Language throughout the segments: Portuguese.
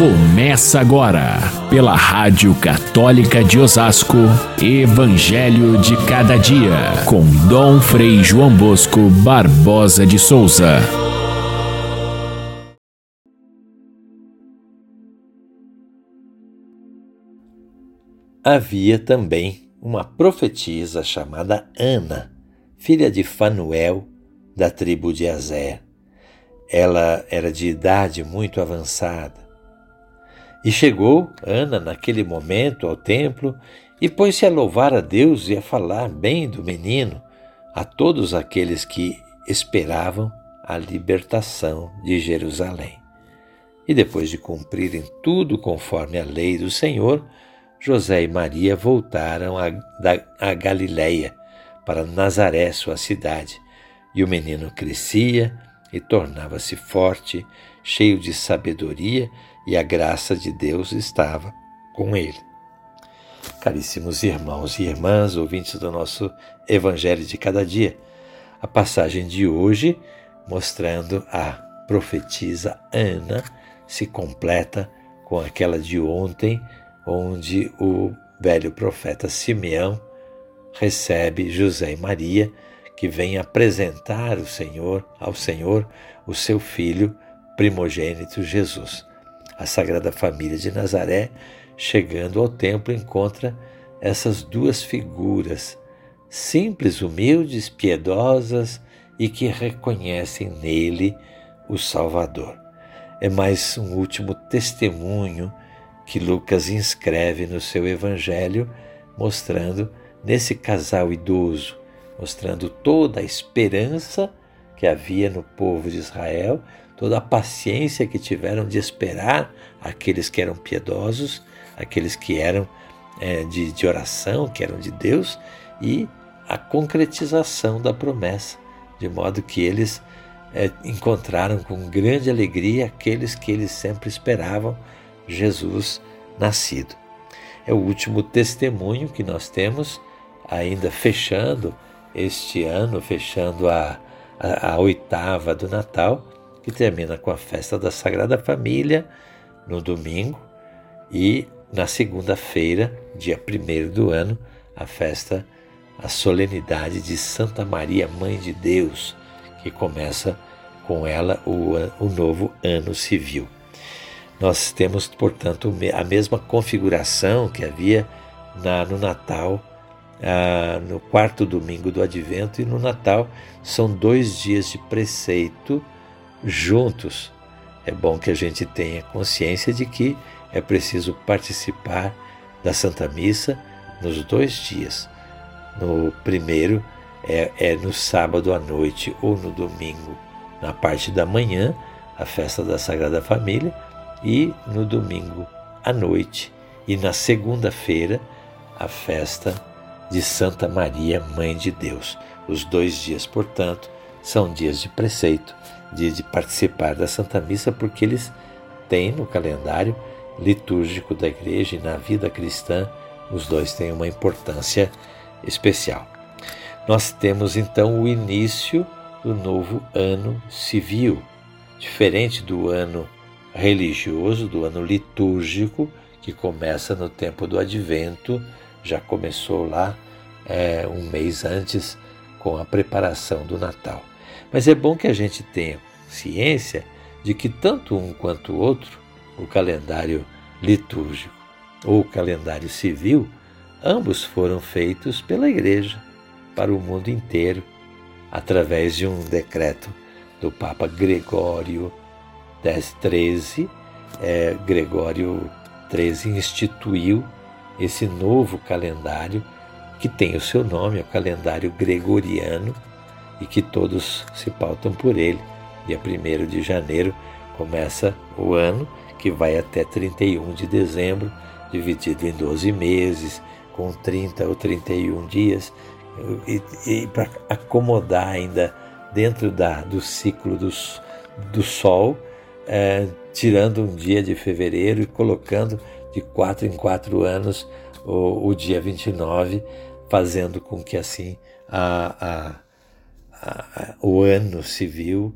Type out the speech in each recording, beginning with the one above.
Começa agora, pela Rádio Católica de Osasco, Evangelho de Cada Dia, com Dom Frei João Bosco Barbosa de Souza. Havia também uma profetisa chamada Ana, filha de Fanuel, da tribo de Azer. Ela era de idade muito avançada e chegou Ana naquele momento ao templo e pôs-se a louvar a Deus e a falar bem do menino a todos aqueles que esperavam a libertação de Jerusalém. E depois de cumprirem tudo conforme a lei do Senhor, José e Maria voltaram a, a Galiléia, para Nazaré, sua cidade, e o menino crescia e tornava-se forte, cheio de sabedoria e a graça de Deus estava com ele. Caríssimos irmãos e irmãs, ouvintes do nosso Evangelho de cada dia, a passagem de hoje mostrando a profetisa Ana se completa com aquela de ontem, onde o velho profeta Simeão recebe José e Maria, que vem apresentar o Senhor ao Senhor o seu filho primogênito Jesus a Sagrada Família de Nazaré, chegando ao templo, encontra essas duas figuras, simples, humildes, piedosas e que reconhecem nele o Salvador. É mais um último testemunho que Lucas inscreve no seu Evangelho, mostrando nesse casal idoso, mostrando toda a esperança que havia no povo de Israel, toda a paciência que tiveram de esperar aqueles que eram piedosos, aqueles que eram é, de, de oração, que eram de Deus, e a concretização da promessa, de modo que eles é, encontraram com grande alegria aqueles que eles sempre esperavam, Jesus nascido. É o último testemunho que nós temos, ainda fechando este ano, fechando a, a, a oitava do Natal, que termina com a festa da Sagrada Família no domingo e na segunda-feira, dia 1 do ano, a festa, a solenidade de Santa Maria, Mãe de Deus, que começa com ela o, o novo ano civil. Nós temos, portanto, a mesma configuração que havia na, no Natal, ah, no quarto domingo do Advento e no Natal, são dois dias de preceito juntos. É bom que a gente tenha consciência de que é preciso participar da Santa Missa nos dois dias. No primeiro é, é no sábado à noite ou no domingo, na parte da manhã, a festa da Sagrada Família, e no domingo à noite e na segunda-feira, a festa de Santa Maria, Mãe de Deus. Os dois dias, portanto, são dias de preceito de, de participar da Santa Missa, porque eles têm no calendário litúrgico da igreja e na vida cristã, os dois têm uma importância especial. Nós temos então o início do novo ano civil, diferente do ano religioso, do ano litúrgico, que começa no tempo do advento, já começou lá é, um mês antes com a preparação do Natal. Mas é bom que a gente tenha ciência de que tanto um quanto o outro, o calendário litúrgico ou o calendário civil, ambos foram feitos pela Igreja para o mundo inteiro, através de um decreto do Papa Gregório XIII. É, Gregório XIII instituiu esse novo calendário que tem o seu nome, é o calendário gregoriano, e que todos se pautam por ele. Dia 1 de janeiro começa o ano, que vai até 31 de dezembro, dividido em 12 meses, com 30 ou 31 dias, e, e para acomodar ainda dentro da, do ciclo dos, do Sol, é, tirando um dia de fevereiro e colocando de quatro em quatro anos o, o dia 29, fazendo com que assim a, a o ano civil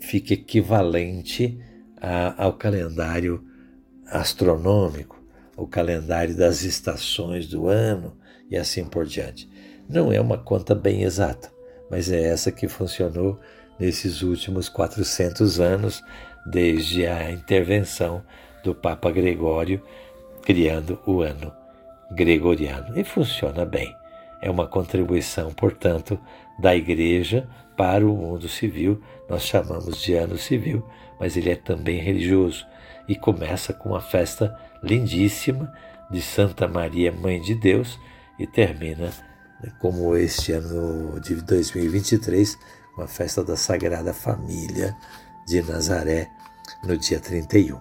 fique equivalente a, ao calendário astronômico, o calendário das estações do ano e assim por diante. Não é uma conta bem exata, mas é essa que funcionou nesses últimos 400 anos, desde a intervenção do Papa Gregório, criando o ano gregoriano. E funciona bem. É uma contribuição, portanto, da Igreja para o mundo civil. Nós chamamos de ano civil, mas ele é também religioso. E começa com uma festa lindíssima de Santa Maria, Mãe de Deus, e termina como este ano de 2023, com a festa da Sagrada Família de Nazaré, no dia 31.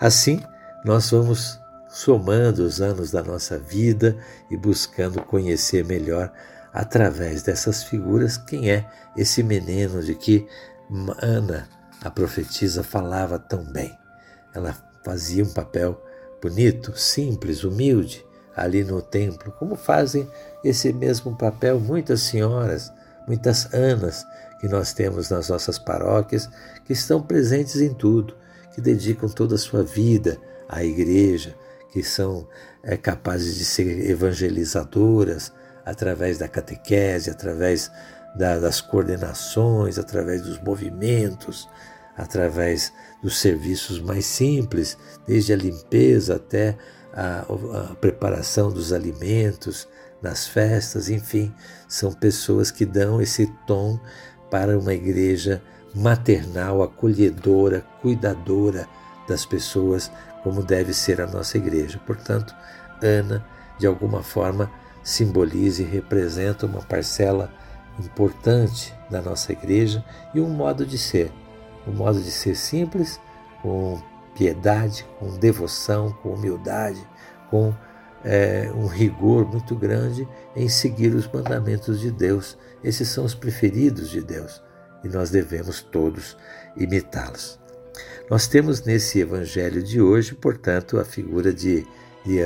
Assim, nós vamos somando os anos da nossa vida e buscando conhecer melhor, através dessas figuras, quem é esse menino de que Ana, a profetisa, falava tão bem. Ela fazia um papel bonito, simples, humilde, ali no templo, como fazem esse mesmo papel muitas senhoras, muitas Anas que nós temos nas nossas paróquias, que estão presentes em tudo, que dedicam toda a sua vida à igreja, que são é, capazes de ser evangelizadoras através da catequese, através da, das coordenações, através dos movimentos, através dos serviços mais simples, desde a limpeza até a, a preparação dos alimentos nas festas, enfim, são pessoas que dão esse tom para uma igreja maternal, acolhedora, cuidadora das pessoas, como deve ser a nossa igreja. Portanto, Ana, de alguma forma, simboliza e representa uma parcela importante da nossa igreja e um modo de ser, um modo de ser simples, com piedade, com devoção, com humildade, com é, um rigor muito grande em seguir os mandamentos de Deus. Esses são os preferidos de Deus e nós devemos todos imitá-los. Nós temos nesse evangelho de hoje, portanto, a figura de, de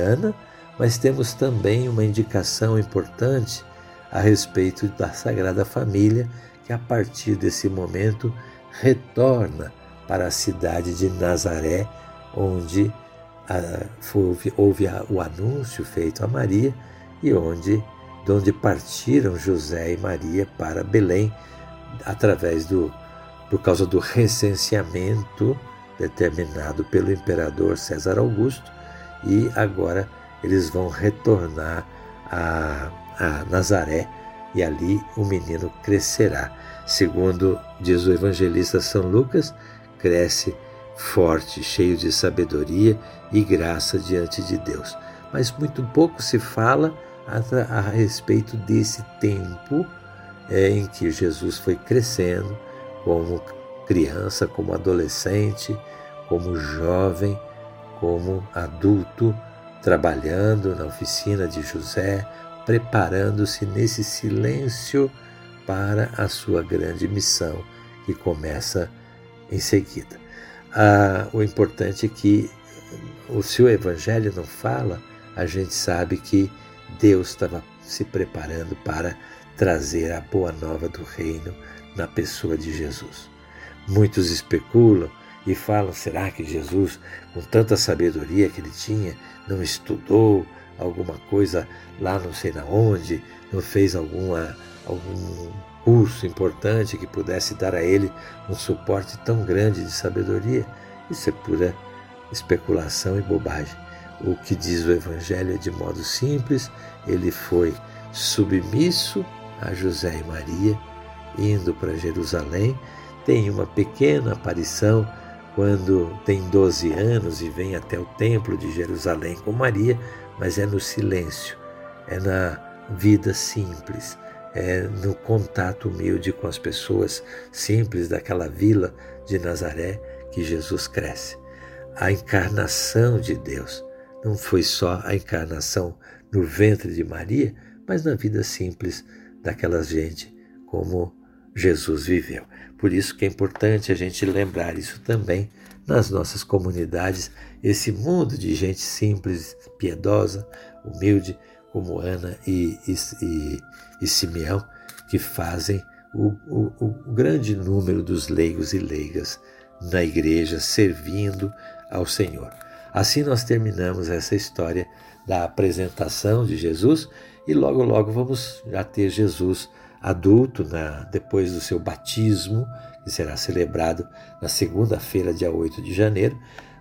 mas temos também uma indicação importante a respeito da Sagrada Família, que a partir desse momento retorna para a cidade de Nazaré, onde a, houve, houve o anúncio feito a Maria e onde, de onde partiram José e Maria para Belém, através do, por causa do recenseamento determinado pelo imperador César Augusto, e agora eles vão retornar a, a Nazaré e ali o menino crescerá. Segundo diz o evangelista São Lucas, cresce forte, cheio de sabedoria e graça diante de Deus. Mas muito pouco se fala a, a respeito desse tempo é, em que Jesus foi crescendo como criança, como adolescente, como jovem, como adulto, trabalhando na oficina de José, preparando-se nesse silêncio para a sua grande missão que começa em seguida. Ah, o importante é que o seu evangelho não fala, a gente sabe que Deus estava se preparando para trazer a boa nova do reino na pessoa de Jesus. Muitos especulam e falam: será que Jesus, com tanta sabedoria que ele tinha, não estudou alguma coisa lá não sei na onde, não fez alguma, algum curso importante que pudesse dar a ele um suporte tão grande de sabedoria? Isso é pura especulação e bobagem. O que diz o Evangelho é de modo simples: ele foi submisso a José e Maria, indo para Jerusalém, tem uma pequena aparição quando tem 12 anos e vem até o templo de Jerusalém com Maria, mas é no silêncio, é na vida simples, é no contato humilde com as pessoas simples daquela vila de Nazaré que Jesus cresce. A encarnação de Deus não foi só a encarnação no ventre de Maria, mas na vida simples daquela gente como Jesus viveu. Por isso que é importante a gente lembrar isso também nas nossas comunidades, esse mundo de gente simples, piedosa, humilde, como Ana e, e, e, e Simeão, que fazem o, o, o grande número dos leigos e leigas na igreja, servindo ao Senhor. Assim nós terminamos essa história da apresentação de Jesus e logo logo vamos já ter Jesus adulto na, depois do seu batismo, que será celebrado na segunda-feira, dia 8 de janeiro,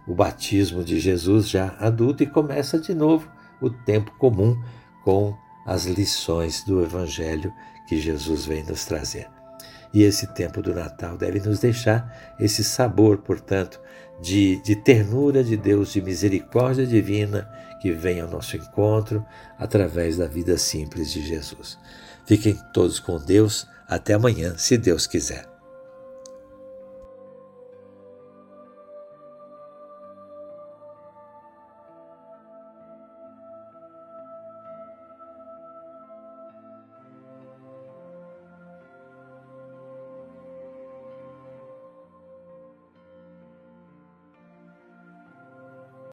o batismo de Jesus já adulto e começa de novo o tempo comum com as lições do Evangelho que Jesus vem nos trazer. E esse tempo do Natal deve nos deixar esse sabor, portanto, de, de ternura de Deus, de misericórdia divina que vem ao nosso encontro através da vida simples de Jesus. Fiquem todos com Deus. Até amanhã, se Deus quiser.